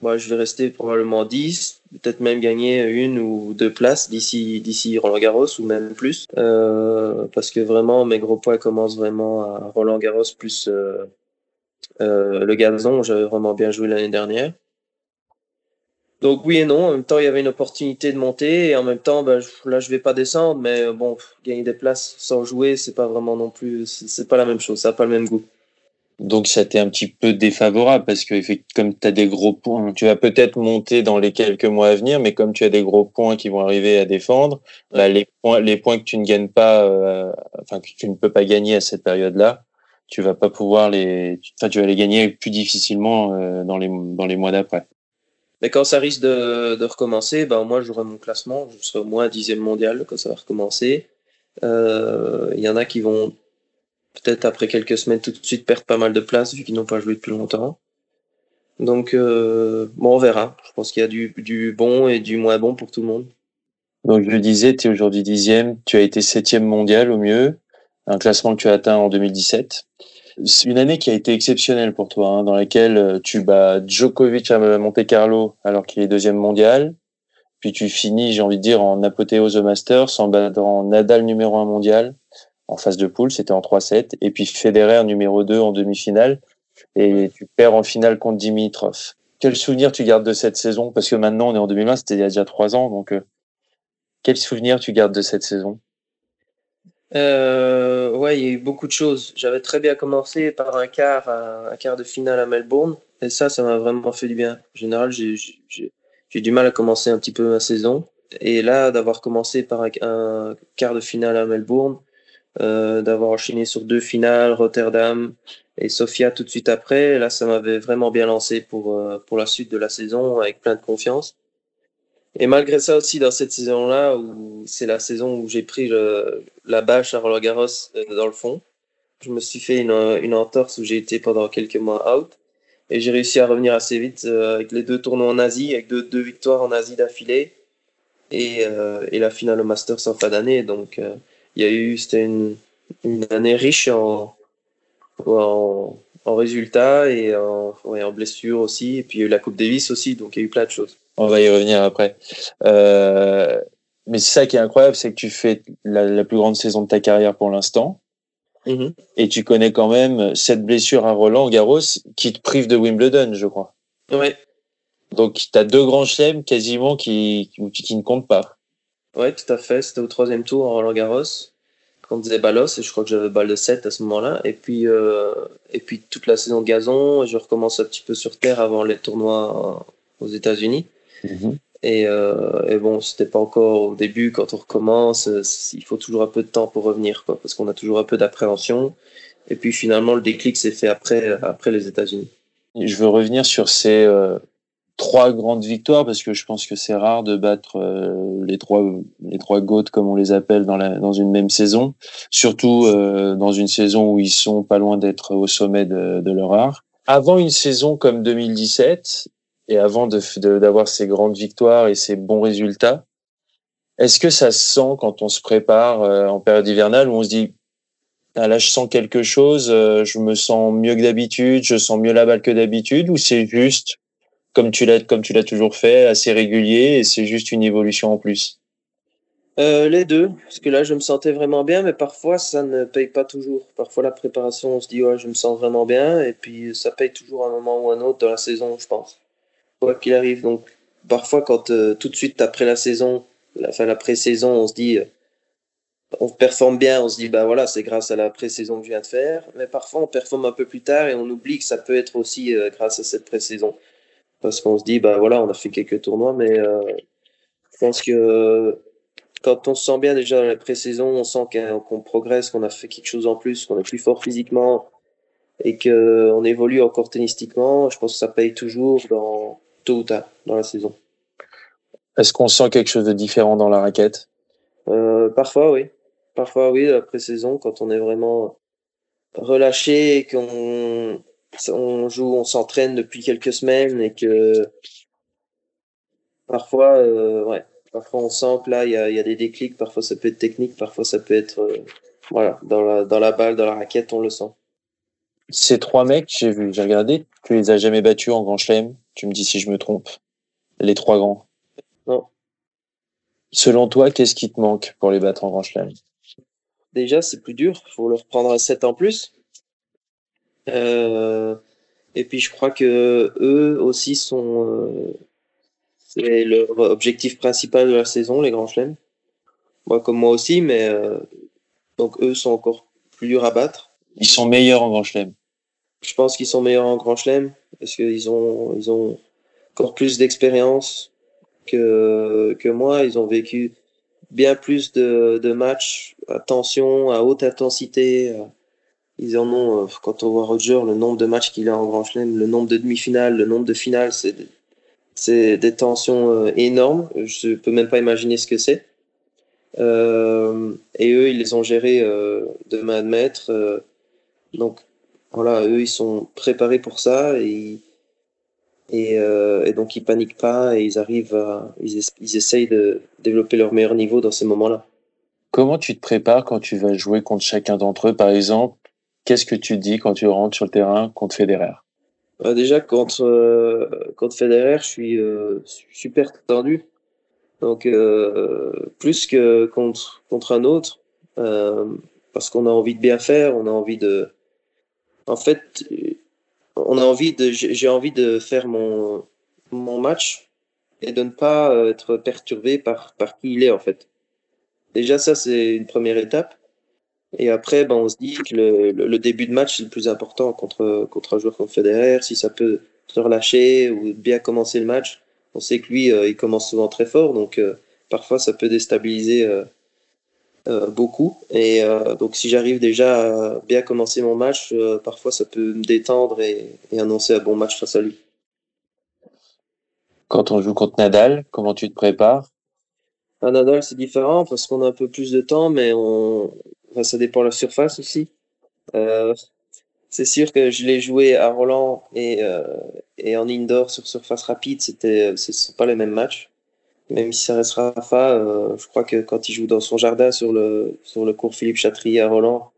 [SPEAKER 2] moi, je vais rester probablement 10, peut-être même gagner une ou deux places d'ici, d'ici Roland Garros ou même plus. Euh, parce que vraiment, mes gros points commencent vraiment à Roland Garros plus euh, euh, le gazon. J'avais vraiment bien joué l'année dernière. Donc oui et non, en même temps il y avait une opportunité de monter et en même temps ben, là je vais pas descendre mais bon gagner des places sans jouer c'est pas vraiment non plus c'est pas la même chose, ça a pas le même goût.
[SPEAKER 4] Donc ça t'est un petit peu défavorable parce que comme tu as des gros points, tu vas peut-être monter dans les quelques mois à venir mais comme tu as des gros points qui vont arriver à défendre, bah, les points les points que tu ne gagnes pas euh, enfin que tu ne peux pas gagner à cette période-là, tu vas pas pouvoir les enfin tu vas les gagner plus difficilement euh, dans les dans les mois d'après.
[SPEAKER 2] Mais quand ça risque de, de recommencer, ben moi j'aurai mon classement, je serai au moins dixième mondial quand ça va recommencer. Il euh, y en a qui vont peut-être après quelques semaines tout de suite perdre pas mal de place vu qu'ils n'ont pas joué depuis longtemps. Donc, bon, on verra. Je pense qu'il y a du, du bon et du moins bon pour tout le monde.
[SPEAKER 4] Donc, je le disais, tu es aujourd'hui dixième, tu as été septième mondial au mieux, un classement que tu as atteint en 2017. C'est une année qui a été exceptionnelle pour toi, hein, dans laquelle euh, tu bats Djokovic à Monte Carlo alors qu'il est deuxième mondial. Puis tu finis, j'ai envie de dire, en apothéose au Masters, en battant Nadal numéro un mondial en phase de poule, c'était en 3-7. Et puis Federer numéro 2 en demi-finale. Et tu perds en finale contre Dimitrov. Quel souvenir tu gardes de cette saison? Parce que maintenant, on est en 2020, c'était il y a déjà trois ans. Donc, euh, quel souvenir tu gardes de cette saison?
[SPEAKER 2] Euh, ouais, il y a eu beaucoup de choses. J'avais très bien commencé par un quart, un quart de finale à Melbourne, et ça, ça m'a vraiment fait du bien. En général, j'ai du mal à commencer un petit peu ma saison, et là, d'avoir commencé par un, quart de finale à Melbourne, euh, d'avoir enchaîné sur deux finales, Rotterdam et Sofia tout de suite après, là, ça m'avait vraiment bien lancé pour euh, pour la suite de la saison avec plein de confiance. Et malgré ça aussi, dans cette saison-là, où c'est la saison où j'ai pris la bâche à Roland Garros euh, dans le fond, je me suis fait une, une entorse où j'ai été pendant quelques mois out. Et j'ai réussi à revenir assez vite avec les deux tournois en Asie, avec deux, victoires en Asie d'affilée. Et, et, la finale au Masters en fin d'année. Donc, il y a eu, c'était une, une année riche en, en, en résultats et en, ouais, en blessures aussi. Et puis il y a eu la Coupe Davis aussi, donc il y a eu plein de choses.
[SPEAKER 4] On va y revenir après. Euh, mais ça qui est incroyable, c'est que tu fais la, plus grande saison de ta carrière pour l'instant. Mm-hmm. Et tu connais quand même cette blessure à Roland Garros qui te prive de Wimbledon, je crois.
[SPEAKER 2] Ouais.
[SPEAKER 4] Donc, tu as deux grands chelems quasiment qui, qui, ne comptent pas.
[SPEAKER 2] Ouais, tout à fait. C'était au troisième tour à Roland Garros contre Zeballos et je crois que j'avais balle de 7 à ce moment-là. Et puis, euh, et puis toute la saison de gazon, je recommence un petit peu sur terre avant les tournois aux États-Unis. Mhm. Et, euh, et, bon, c'était pas encore au début quand on recommence. Euh, il faut toujours un peu de temps pour revenir, quoi, parce qu'on a toujours un peu d'appréhension. Et puis finalement, le déclic s'est fait après, après les États-Unis.
[SPEAKER 4] Je veux revenir sur ces euh, trois grandes victoires parce que je pense que c'est rare de battre euh, les trois les trois goats comme on les appelle dans la dans une même saison, surtout euh, dans une saison où ils sont pas loin d'être au sommet de, de leur art. Avant une saison comme 2017, et avant de d'avoir ces grandes victoires et ces bons résultats, est-ce que ça se sent quand on se prépare euh, en période hivernale où on se dit ah, là je sens quelque chose, euh, je me sens mieux que d'habitude, je sens mieux la balle que d'habitude ou c'est juste comme tu l'as comme tu l'as toujours fait, assez régulier et c'est juste une évolution en plus
[SPEAKER 2] euh, les deux, parce que là je me sentais vraiment bien, mais parfois ça ne paye pas toujours. Parfois la préparation, on se dit ouais je me sens vraiment bien, et puis ça paye toujours à un moment ou un autre dans la saison, je pense quoi qu'il arrive. Donc, parfois, quand euh, tout de suite après la saison, la fin la pré-saison, on se dit, euh, on performe bien, on se dit, bah voilà, c'est grâce à la pré-saison que je viens de faire. Mais parfois, on performe un peu plus tard et on oublie que ça peut être aussi grâce à cette pré-saison. Parce qu'on se dit, bah voilà, on a fait quelques tournois, mais je pense que quand on se sent bien déjà dans la pré-saison, on sent qu'on progresse, qu'on a fait quelque chose en plus, qu'on est plus fort physiquement et qu'on évolue encore tennistiquement. Je pense que ça paye toujours dans, tôt ou tard dans la saison.
[SPEAKER 4] Est-ce qu'on sent quelque chose de différent dans la raquette?
[SPEAKER 2] Euh, Parfois, oui. Parfois, oui, la pré-saison, quand on est vraiment relâché et qu'on on joue, on s'entraîne depuis quelques semaines et que parfois, euh, ouais, parfois on sent que là, il y a, y a, des déclics. Parfois, ça peut être technique, parfois, ça peut être, euh, voilà, dans la, dans la balle, dans la raquette, on le sent.
[SPEAKER 4] Ces trois mecs, j'ai vu, j'ai regardé, tu les as jamais battus en grand chelem. Tu me dis si je me trompe. Les trois grands.
[SPEAKER 2] Non.
[SPEAKER 4] Selon toi, qu'est-ce qui te manque pour les battre en grand chelem?
[SPEAKER 2] Déjà, c'est plus dur. Il faut leur prendre un 7 en plus. Euh, et puis, je crois que eux aussi sont. Euh, c'est leur objectif principal de la saison, les grands chelems. Moi, comme moi aussi, mais. Euh, donc, eux sont encore plus durs à battre.
[SPEAKER 4] Ils sont meilleurs en grand chelem.
[SPEAKER 2] Je pense qu'ils sont meilleurs en Grand Chelem parce qu'ils ont, ils ont encore plus d'expérience que, que moi. Ils ont vécu bien plus de, de matchs à tension, à haute intensité. Ils en ont, euh, quand on voit Roger, le nombre de matchs qu'il a en Grand Chelem, le nombre de demi-finales, le nombre de finales, c'est c'est des tensions euh, énormes. Je peux même pas imaginer ce que c'est. Euh, et eux, ils les ont gérés de main maître. Donc, voilà, eux, ils sont préparés pour ça et Et, donc ils paniquent pas et ils arrivent ils, ils essayent de développer leur meilleur niveau dans ces moments-là.
[SPEAKER 4] Comment tu te prépares quand tu vas jouer contre chacun d'entre eux, par exemple Qu'est-ce que tu dis quand tu rentres sur le terrain contre Federer?
[SPEAKER 2] Bah Déjà, contre, euh, contre Federer, je suis euh, super tendu. Donc, euh, plus que contre, contre un autre, euh, parce qu'on a envie de bien faire, on a envie de. En fait, on a envie de. J'ai envie de faire mon, mon match et de ne pas être perturbé par, par qui il est, en fait. Déjà, ça, c'est une première étape. Et après, ben, on se dit que le, le, début de match, c'est le plus important contre, contre un joueur comme Federer. Si ça peut se relâcher ou bien commencer le match, on sait que lui, euh, il commence souvent très fort. Donc, euh, parfois, ça peut déstabiliser euh, beaucoup. Et donc, si j'arrive déjà à bien commencer mon match, parfois, ça peut me détendre et, et annoncer un bon match face à lui.
[SPEAKER 4] Quand on joue contre Nadal, comment tu te prépares?
[SPEAKER 2] À Nadal, c'est différent parce qu'on a un peu plus de temps, mais on, Ça dépend de la surface aussi. Euh, c'est sûr que je l'ai joué à Roland et, euh, en indoor sur surface rapide, c'était, ce sont pas les mêmes matchs. Même si ça restera Rafa, euh, je crois que quand il joue dans son jardin sur le, sur le cours Philippe Chatrier à Roland,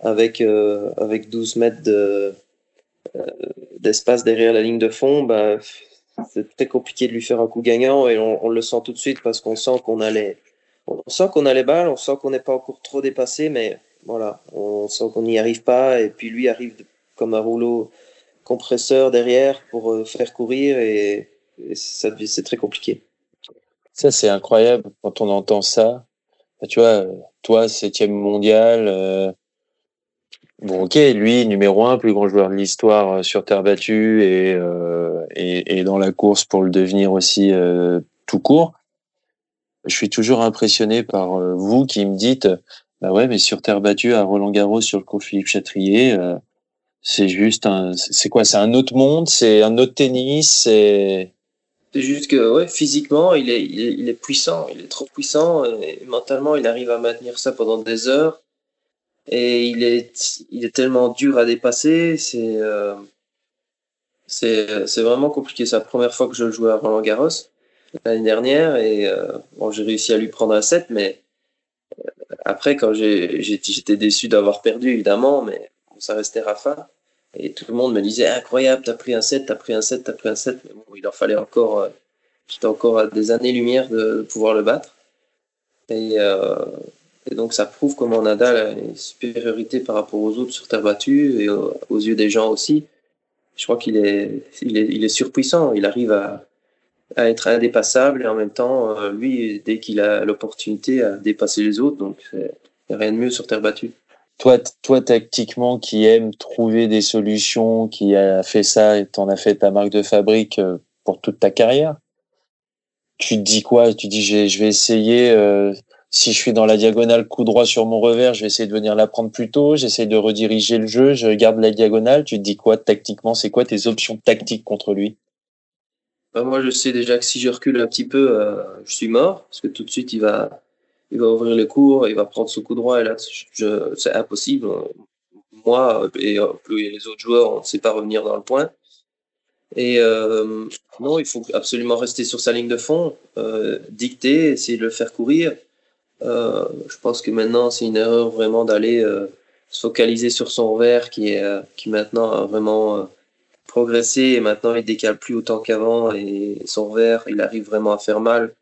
[SPEAKER 2] avec, euh, avec 12 mètres de, euh, d'espace derrière la ligne de fond, bah, c'est très compliqué de lui faire un coup gagnant et on, le sent tout de suite parce qu'on sent qu'on a les, on sent qu'on a les balles, on sent qu'on n'est pas encore trop dépassé, mais voilà, on sent qu'on n'y arrive pas. Et puis lui arrive comme un rouleau compresseur derrière pour euh, faire courir et, ça c'est très compliqué.
[SPEAKER 4] Ça, c'est incroyable quand on entend ça. Bah, tu vois, toi, septième mondial. Euh, bon, ok, lui, numéro un, plus grand joueur de l'histoire euh, sur terre battue et, et, et, dans la course pour le devenir aussi tout court je suis toujours impressionné par euh, vous qui me dites, bah ouais, mais sur terre battue à Roland Garros sur le cours Philippe Chatrier, euh, c'est juste un, c'est quoi, c'est un autre monde, c'est un autre tennis, c'est.
[SPEAKER 2] C'est juste que ouais, physiquement, il est, il est, puissant, il est trop puissant. Et mentalement, il arrive à maintenir ça pendant des heures. Et il est, il est tellement dur à dépasser. C'est, euh, c'est, c'est vraiment compliqué. C'est la première fois que je joue à Roland Garros l'année dernière et euh, bon, j'ai réussi à lui prendre un set, mais euh, après, quand j'étais déçu d'avoir perdu, évidemment, mais ça restait Rafa. Et tout le monde me disait incroyable, t'as pris un set, t'as pris un set, t'as pris un set. Mais bon, il en fallait encore, euh, j'étais encore à des années-lumière de, de, pouvoir le battre. Et, euh, et, donc ça prouve comment Nadal a une supériorité par rapport aux autres sur terre battue et aux, aux yeux des gens aussi. Je crois qu'il est, il est, il est surpuissant. Il arrive à, à être indépassable et en même temps, euh, lui, dès qu'il a l'opportunité, à dépasser les autres. Donc, rien de mieux sur terre battue.
[SPEAKER 4] Toi, toi, tactiquement, qui aime trouver des solutions, qui a fait ça et t'en as fait ta marque de fabrique euh, pour toute ta carrière, tu te dis quoi? Tu dis, je vais essayer, euh, si je suis dans la diagonale coup droit sur mon revers, je vais essayer de venir la prendre plus tôt, j'essaie de rediriger le jeu, je garde la diagonale. Tu te dis quoi? Tactiquement C'est quoi tes options tactiques contre lui?
[SPEAKER 2] Bah, moi, je sais déjà que si je recule un petit peu, euh, je suis mort, parce que tout de suite, il va, il va ouvrir le cours, il va prendre ce coup droit, et là, c'est impossible. Moi et les autres joueurs, on ne sait pas revenir dans le point. Et euh, non, il faut absolument rester sur sa ligne de fond, euh, dicter, essayer de le faire courir. Euh, je pense que maintenant, c'est une erreur vraiment d'aller euh, se focaliser sur son revers qui est qui maintenant a vraiment progressé et maintenant il décale plus autant qu'avant et son verre, il arrive vraiment à faire mal.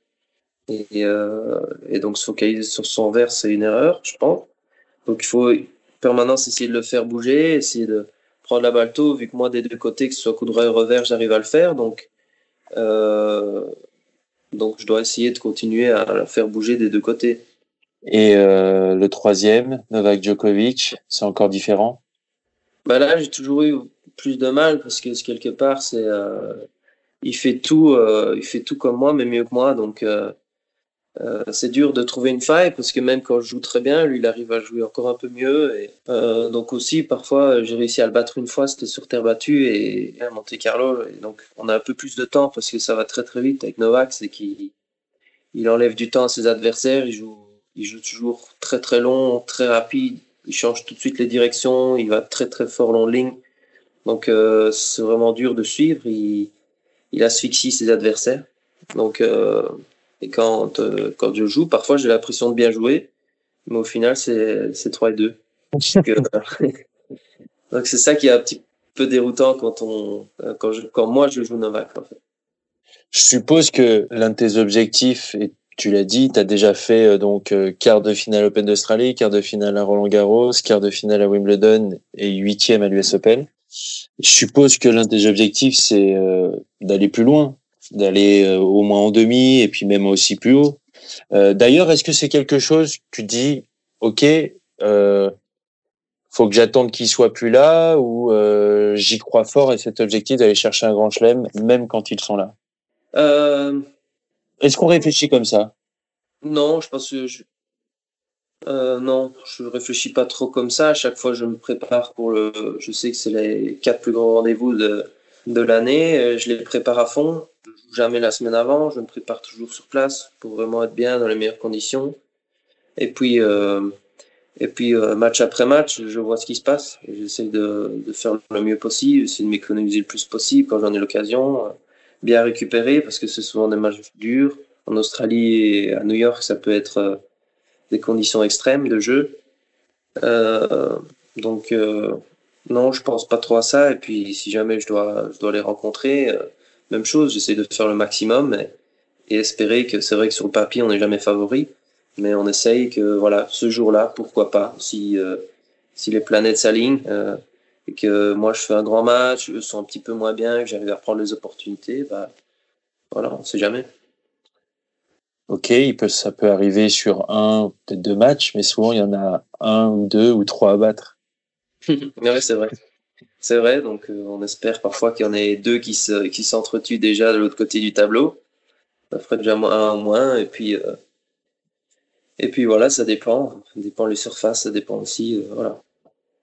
[SPEAKER 2] Et, euh, et donc se focaliser sur son verre, c'est une erreur, je pense. Donc il faut permanence essayer de le faire bouger, essayer de prendre la balle tôt, vu que moi des deux côtés, que ce soit coup de revers, j'arrive à le faire. Donc, euh, donc je dois essayer de continuer à la faire bouger des deux côtés.
[SPEAKER 4] Et euh, le troisième, Novak Djokovic, c'est encore différent?
[SPEAKER 2] Bah Là, j'ai toujours eu plus de mal parce que quelque part c'est euh, il fait tout euh, il fait tout comme moi mais mieux que moi. Donc euh, c'est dur de trouver une faille parce que même quand je joue très bien lui il arrive à jouer encore un peu mieux. Et donc aussi parfois j'ai réussi à le battre une fois c'était sur terre battue et, à Monte Carlo. Et donc on a un peu plus de temps parce que ça va très très vite avec Novak c'est qu'il il enlève du temps à ses adversaires il joue il joue toujours très très long très rapide il change tout de suite les directions il va très très fort long ligne donc euh, c'est vraiment dur de suivre. Il, asphyxie ses adversaires. Donc, euh, et quand, euh, quand je joue, parfois j'ai l'impression de bien jouer, mais au final, c'est, c'est 3 et 2. [LAUGHS] Donc, c'est ça qui est un petit peu déroutant quand, on, quand, quand moi je joue Novak. En fait.
[SPEAKER 4] Je suppose que l'un de tes objectifs, et tu l'as dit, tu as déjà fait donc quart de finale Open d'Australie, quart de finale à Roland Garros, quart de finale à Wimbledon et huitième à l'US Open. Je suppose que l'un des objectifs, c'est d'aller plus loin, d'aller euh, au moins en demi et puis même aussi plus haut. Euh, d'ailleurs, est-ce que c'est quelque chose tu dis, ok, euh, faut que j'attende qu'il soit plus là ou euh, j'y crois fort et cet objectif d'aller chercher un grand chelem même quand ils sont là?
[SPEAKER 2] Euh...
[SPEAKER 4] Est-ce qu'on réfléchit comme ça?
[SPEAKER 2] Non, je pense que je... Euh, non, je réfléchis pas trop comme ça. À chaque fois, je me prépare pour le. Je sais que c'est les quatre plus grands rendez-vous de, de l'année. Je les prépare à fond jamais la semaine avant, je me prépare toujours sur place pour vraiment être bien dans les meilleures conditions. Et puis, euh, et puis euh, match après match, je vois ce qui se passe. J'essaie de, de, faire le mieux possible, essayer de m'économiser le plus possible quand j'en ai l'occasion, euh, bien récupérer parce que c'est souvent des matchs durs. En Australie et à New York, ça peut être euh, des conditions extrêmes de jeu. Euh, donc non, je pense pas trop à ça. Et puis si jamais je dois, je dois les rencontrer même chose, j'essaie de faire le maximum et, et espérer que c'est vrai que sur le papier, on n'est jamais favori, mais on essaye que voilà, ce jour-là, pourquoi pas, si, euh, si les planètes s'alignent euh, et que moi je fais un grand match, eux sont un petit peu moins bien, que j'arrive à prendre les opportunités, bah voilà, on sait jamais.
[SPEAKER 4] Ok, ça peut arriver sur un, peut-être deux matchs, mais souvent il y en a un ou deux ou trois à battre. [LAUGHS]
[SPEAKER 2] ouais, c'est vrai. C'est vrai, donc euh, on espère parfois qu'il y en ait deux qui se, qui s'entretuent déjà de l'autre côté du tableau. Ça ferait déjà un en moins, et puis euh, et puis voilà, ça dépend. Ça dépend les surfaces, ça dépend aussi. Euh, voilà.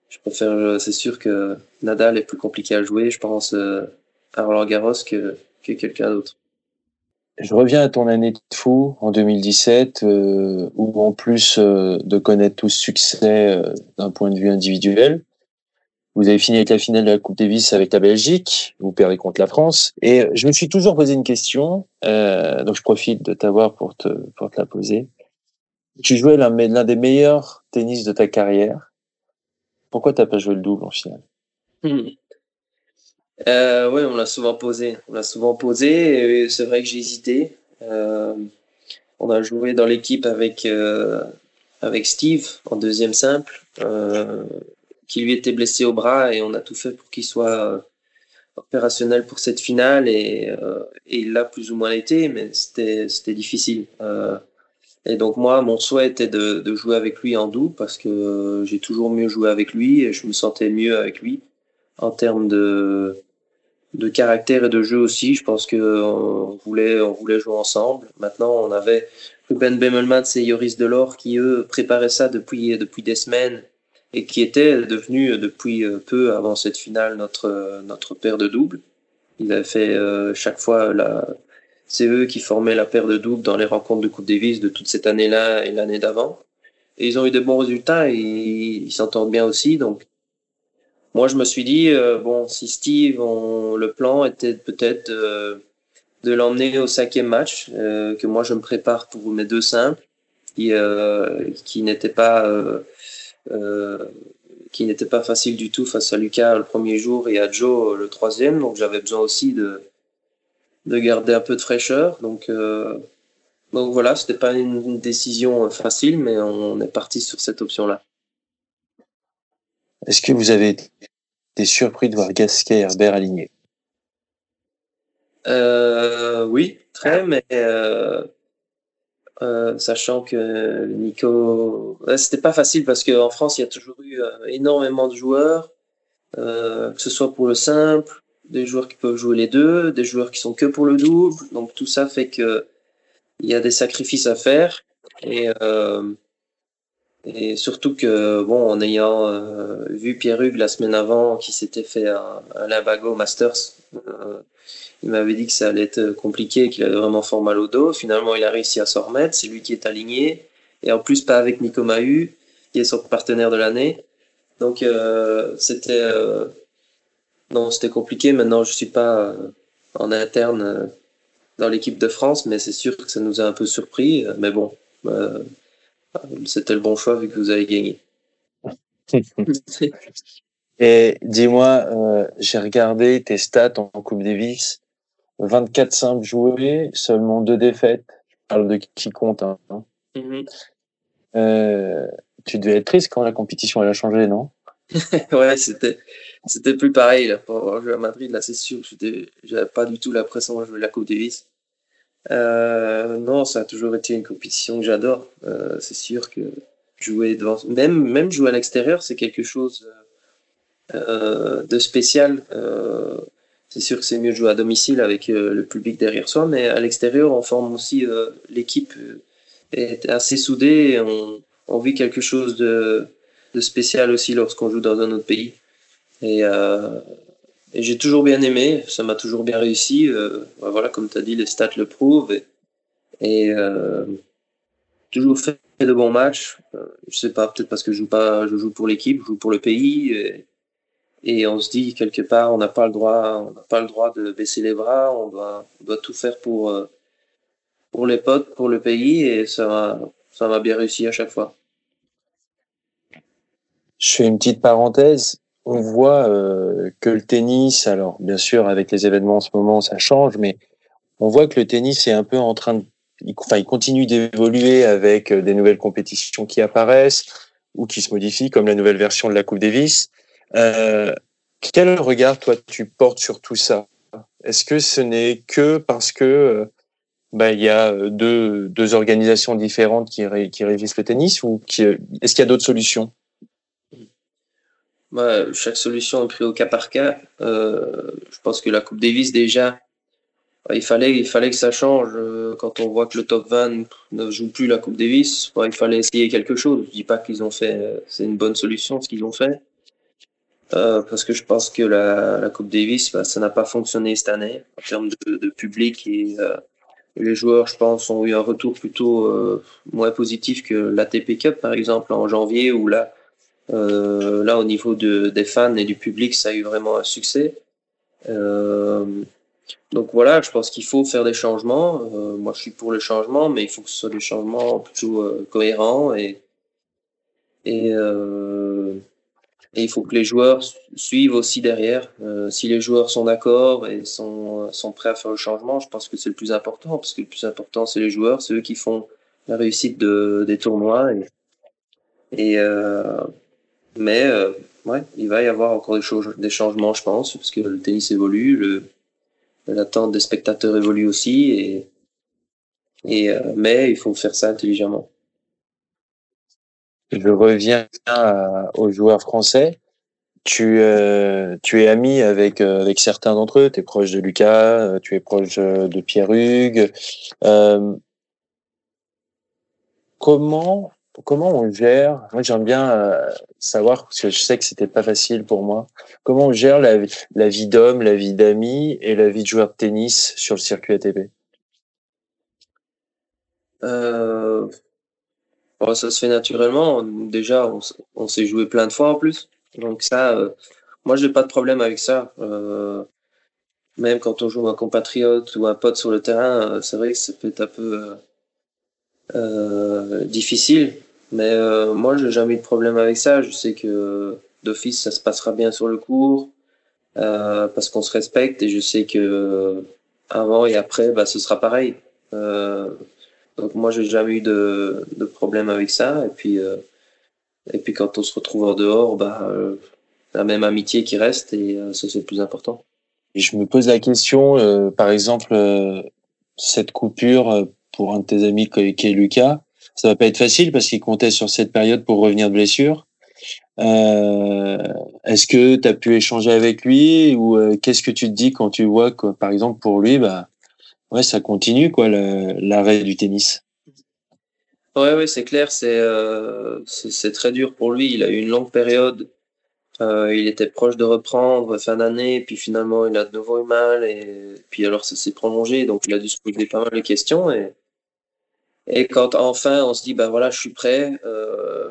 [SPEAKER 2] Je préfère, c'est sûr que Nadal est plus compliqué à jouer, je pense, à Roland Garros que quelqu'un d'autre.
[SPEAKER 4] Je reviens à ton année de fou en 2017, où en plus de connaître tout ce succès d'un point de vue individuel, vous avez fini avec la finale de la Coupe Davis avec la Belgique. Vous perdez contre la France. Et je me suis toujours posé une question. Euh, donc je profite de t'avoir pour te, pour te la poser. Tu jouais l'un des meilleurs tennis de ta carrière. Pourquoi t'as pas joué le double en finale?
[SPEAKER 2] Hmm. Euh, Oui, on l'a souvent posé. On l'a souvent posé. C'est vrai que j'ai hésité. Euh, on a joué dans l'équipe avec euh, avec Steve en deuxième simple. Euh, qui lui était blessé au bras et on a tout fait pour qu'il soit euh, opérationnel pour cette finale et, euh, et il l'a plus ou moins été, mais c'était difficile. Et donc moi, mon souhait était de, de jouer avec lui en double parce que j'ai toujours mieux joué avec lui et je me sentais mieux avec lui en termes de de caractère et de jeu aussi. Je pense que on voulait on voulait jouer ensemble. Maintenant, on avait Ruben Bemelmans et Yoris Delors qui eux préparaient ça depuis depuis des semaines et qui était devenu euh, depuis euh, peu avant cette finale notre euh, notre paire de double. Il avait fait chaque fois la c'est eux qui formaient la paire de double dans les rencontres de Coupe Davis de toute cette année-là et l'année d'avant. Et ils ont eu de bons résultats et ils s'entendent bien aussi. Donc, moi, je me suis dit, bon, si Steve, on, le plan était peut-être de l'emmener au cinquième match, que moi je me prépare pour mes deux simples, qui, qui n'étaient pas euh, qui n'était pas facile du tout face à Lucas le premier jour et à Joe le troisième. Donc j'avais besoin aussi de, de garder un peu de fraîcheur. Donc, euh, donc voilà, c'était pas une décision facile, mais on est parti sur cette option-là.
[SPEAKER 4] Est-ce que vous avez été surpris de voir Gasquet et Herbert alignés?
[SPEAKER 2] Euh, Oui, très, mais euh, euh, sachant que Nico, c'était pas facile parce qu'en France il y a toujours eu euh, énormément de joueurs, que ce soit pour le simple, des joueurs qui peuvent jouer les deux, des joueurs qui sont que pour le double, donc tout ça fait que il y a des sacrifices à faire. Et et surtout que bon en ayant vu Pierre Hugues la semaine avant qui s'était fait un, un Limbago Masters il m'avait dit que ça allait être compliqué, qu'il avait vraiment fort mal au dos. Finalement, il a réussi à s'en remettre. C'est lui qui est aligné. Et en plus, pas avec Nico Mahu, qui est son partenaire de l'année. Donc, euh, c'était, euh, non, c'était compliqué. Maintenant, je suis pas, en interne dans l'équipe de France, mais c'est sûr que ça nous a un peu surpris. Mais bon, c'était le bon choix vu que vous avez gagné. [LAUGHS]
[SPEAKER 4] Et dis-moi, euh, j'ai regardé tes stats en Coupe Davis. 24 simples joués, seulement deux défaites. Je parle de qui compte. Hein. Mm-hmm. euh, tu devais être triste quand la compétition elle a changé, non? [LAUGHS]
[SPEAKER 2] Ouais, c'était c'était plus pareil là, pour avoir joué à Madrid. Là, c'est sûr, j'avais pas du tout l'impression de jouer la Coupe Davis. Euh, non, ça a toujours été une compétition que j'adore. Euh, c'est sûr que jouer devant, même même jouer à l'extérieur, c'est quelque chose euh, de spécial. C'est sûr que c'est mieux de jouer à domicile avec le public derrière soi, mais à l'extérieur, on forme aussi l'équipe est assez soudée et on, vit quelque chose de, de spécial aussi lorsqu'on joue dans un autre pays. Et, et j'ai toujours bien aimé, ça m'a toujours bien réussi. voilà, comme tu as dit, les stats le prouvent. Et, et toujours fait de bons matchs. je sais pas, peut-être parce que je joue pas, je joue pour l'équipe, je joue pour le pays. Et, et on se dit quelque part on n'a pas le droit on n'a pas le droit de baisser les bras on doit on doit tout faire pour euh, pour les potes pour le pays et ça va ça m'a bien réussi à chaque fois
[SPEAKER 4] je fais une petite parenthèse on voit euh, que le tennis alors bien sûr avec les événements en ce moment ça change mais on voit que le tennis est un peu en train de enfin il continue d'évoluer avec euh, des nouvelles compétitions qui apparaissent ou qui se modifient comme la nouvelle version de la Coupe Davis. Euh, quel regard toi tu portes sur tout ça? Est-ce que ce n'est que parce que bah, il y a deux, deux organisations différentes qui, qui régissent le tennis ou est-ce qu'il y a d'autres solutions?
[SPEAKER 2] Chaque solution est prise au cas par cas. Euh, je pense que la Coupe Davis déjà, il fallait, il fallait que ça change. Quand on voit que le top 20 ne joue plus la Coupe Davis, il fallait essayer quelque chose. Je dis pas qu'ils ont fait, c'est une bonne solution ce qu'ils ont fait. Euh, parce que je pense que la, la Coupe Davis, bah, ça n'a pas fonctionné cette année en termes de, de public et, euh, les joueurs, je pense, ont eu un retour plutôt euh, moins positif que l'ATP Cup, par exemple, en janvier, où là, euh, là, au niveau de, des fans et du public, ça a eu vraiment un succès. donc voilà, je pense qu'il faut faire des changements. moi, je suis pour le changement, mais il faut que ce soit des changements plutôt cohérents et et et il faut que les joueurs suivent aussi derrière. Euh, si les joueurs sont d'accord et sont, sont prêts à faire le changement, je pense que c'est le plus important, parce que le plus important, c'est les joueurs, c'est eux qui font la réussite de, des tournois. Et, et euh, mais euh, ouais, il va y avoir encore des, choses, des changements, je pense, parce que le tennis évolue, le, l'attente des spectateurs évolue aussi, et, et euh, mais il faut faire ça intelligemment
[SPEAKER 4] je reviens aux joueurs français. Tu, euh, tu es ami avec, euh, avec certains d'entre eux. Tu es proche de Lucas, euh, tu es proche de Pierre Hugues. comment, comment on gère Moi, j'aime bien savoir, parce que je sais que c'était pas facile pour moi, comment on gère la, vie d'homme, la vie d'ami et la vie de joueur de tennis sur le circuit ATP
[SPEAKER 2] euh, ça se fait naturellement. Déjà, on, s'est joué plein de fois en plus. Donc ça, euh, moi, j'ai pas de problème avec ça. Euh, même quand on joue un compatriote ou un pote sur le terrain, euh, c'est vrai que ça peut être un peu difficile. Mais moi, j'ai jamais eu de problème avec ça. Je sais que d'office, ça se passera bien sur le cours parce qu'on se respecte et je sais que avant et après, bah, ce sera pareil. Donc moi, j'ai jamais eu de, de, problème avec ça. Et puis, euh, et puis quand on se retrouve en dehors, bah, euh, la même amitié qui reste et euh, ça, c'est le plus important.
[SPEAKER 4] Et je me pose la question, par exemple, cette coupure pour un de tes amis qui est Lucas, ça va pas être facile parce qu'il comptait sur cette période pour revenir de blessure. Est-ce que tu as pu échanger avec lui ou qu'est-ce que tu te dis quand tu vois que, par exemple, pour lui, bah, ouais, ça continue quoi l'arrêt du tennis?
[SPEAKER 2] Ouais, ouais, c'est clair, c'est euh, c'est très dur pour lui. Il a eu une longue période. Euh, il était proche de reprendre fin d'année, puis finalement il a de nouveau eu mal, et puis alors ça s'est prolongé, donc il a dû se poser pas mal de questions. Et, et quand enfin on se dit, ben voilà, je suis prêt, euh,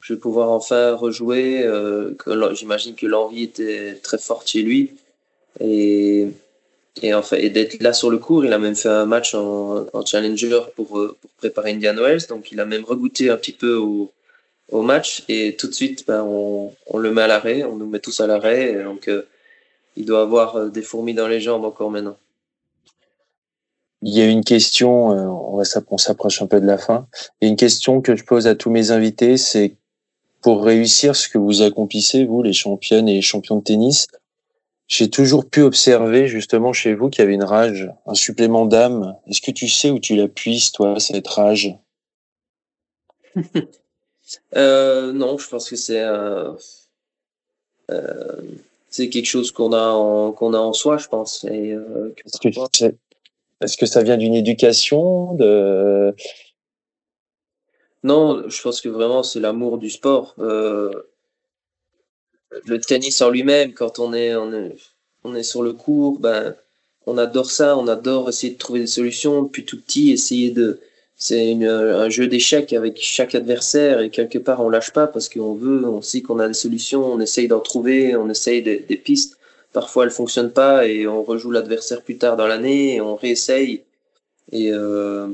[SPEAKER 2] je vais pouvoir enfin rejouer, euh, j'imagine que l'envie était très forte chez lui. Et, et, et d'être là sur le cours. Il a même fait un match en, en Challenger pour, pour préparer Indian Wells. Donc, il a même regoûté un petit peu au, au match. Et tout de suite, ben, on, on le met à l'arrêt. On nous met tous à l'arrêt. Donc, il doit avoir des fourmis dans les jambes encore maintenant.
[SPEAKER 4] Il y a une question, euh, on, va, on s'approche un peu de la fin. Il y a une question que je pose à tous mes invités, c'est pour réussir ce que vous accomplissez, vous, les championnes et les champions de tennis, j'ai toujours pu observer justement chez vous qu'il y avait une rage, un supplément d'âme. Est-ce que tu sais où tu la puisses, toi, cette rage? [LAUGHS]
[SPEAKER 2] Euh, Non, je pense que c'est euh, c'est quelque chose qu'on a en, qu'on a en soi, je pense. Et, euh,
[SPEAKER 4] que est-ce que ça vient d'une éducation.
[SPEAKER 2] Non, je pense que vraiment c'est l'amour du sport. Euh, le tennis en lui-même, quand on est, sur le cours, ben, on adore ça, on adore essayer de trouver des solutions. Depuis tout petit, essayer de. C'est un jeu d'échecs avec chaque adversaire et quelque part on lâche pas parce qu'on veut, on sait qu'on a des solutions, on essaye d'en trouver, on essaye des pistes. Parfois, elle fonctionne pas et on rejoue l'adversaire plus tard dans l'année et on réessaye. Et, euh,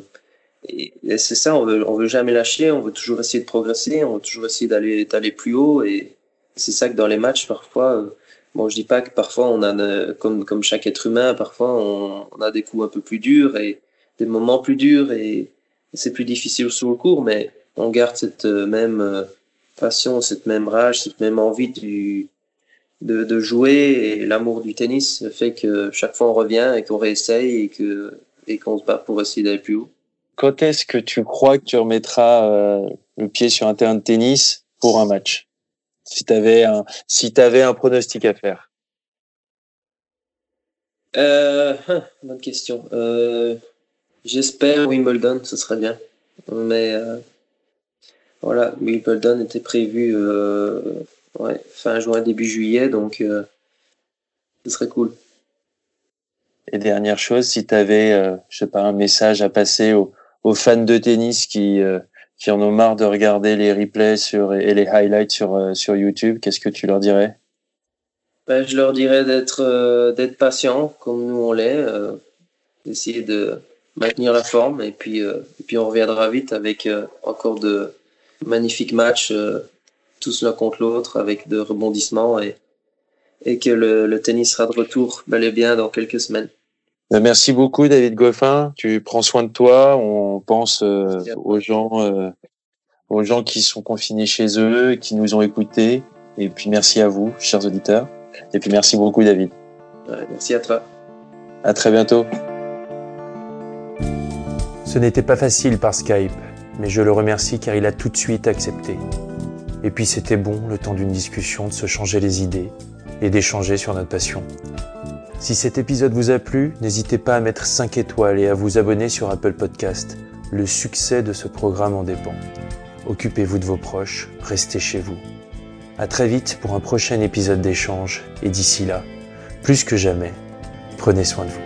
[SPEAKER 2] et, c'est ça, on veut, on veut jamais lâcher, on veut toujours essayer de progresser, on veut toujours essayer d'aller d'aller plus haut. Et c'est ça que dans les matchs, parfois, euh, bon, je dis pas que parfois on a, comme comme chaque être humain, parfois on, on a des coups un peu plus durs et des moments plus durs et c'est plus difficile sur le cours, mais on garde cette euh, même passion, cette même rage, cette même envie du de, de jouer et l'amour du tennis fait que chaque fois on revient et qu'on réessaye et que et qu'on se bat pour essayer d'aller plus haut.
[SPEAKER 4] Quand est-ce que tu crois que tu remettras euh, le pied sur un terrain de tennis pour un match? Si tu avais un si avais un pronostic à faire.
[SPEAKER 2] Euh, hein, bonne question. Euh, J'espère Wimbledon, ce serait bien. Mais euh, voilà, Wimbledon était prévu euh, Ouais, fin juin, début juillet, donc euh, ce serait cool.
[SPEAKER 4] Et dernière chose, si tu avais, euh, je sais pas, un message à passer aux, aux fans de tennis qui, euh, qui en ont marre de regarder les replays sur, et les highlights sur, sur YouTube, qu'est-ce que tu leur dirais?
[SPEAKER 2] Ben, Je leur dirais d'être d'être patient, comme nous on l'est, d'essayer de maintenir la forme, et puis, et puis on reviendra vite avec encore de magnifiques matchs tous l'un contre l'autre avec de rebondissements et, et que le, le, tennis sera de retour bel et bien dans quelques semaines.
[SPEAKER 4] Ben, merci beaucoup David Goffin. Tu prends soin de toi. On pense euh, aux gens, euh, aux gens qui sont confinés chez eux, qui nous ont écoutés. Et puis merci à vous, chers auditeurs. Et puis merci beaucoup David.
[SPEAKER 2] Ouais, merci à toi.
[SPEAKER 4] À très bientôt.
[SPEAKER 3] Ce n'était pas facile par Skype, mais je le remercie car il a tout de suite accepté. Et puis c'était bon, le temps d'une discussion, de se changer les idées et d'échanger sur notre passion. Si cet épisode vous a plu, n'hésitez pas à mettre 5 étoiles et à vous abonner sur Apple Podcast. Le succès de ce programme en dépend. Occupez-vous de vos proches, restez chez vous. À très vite pour un prochain épisode d'échange et d'ici là, plus que jamais, prenez soin de vous.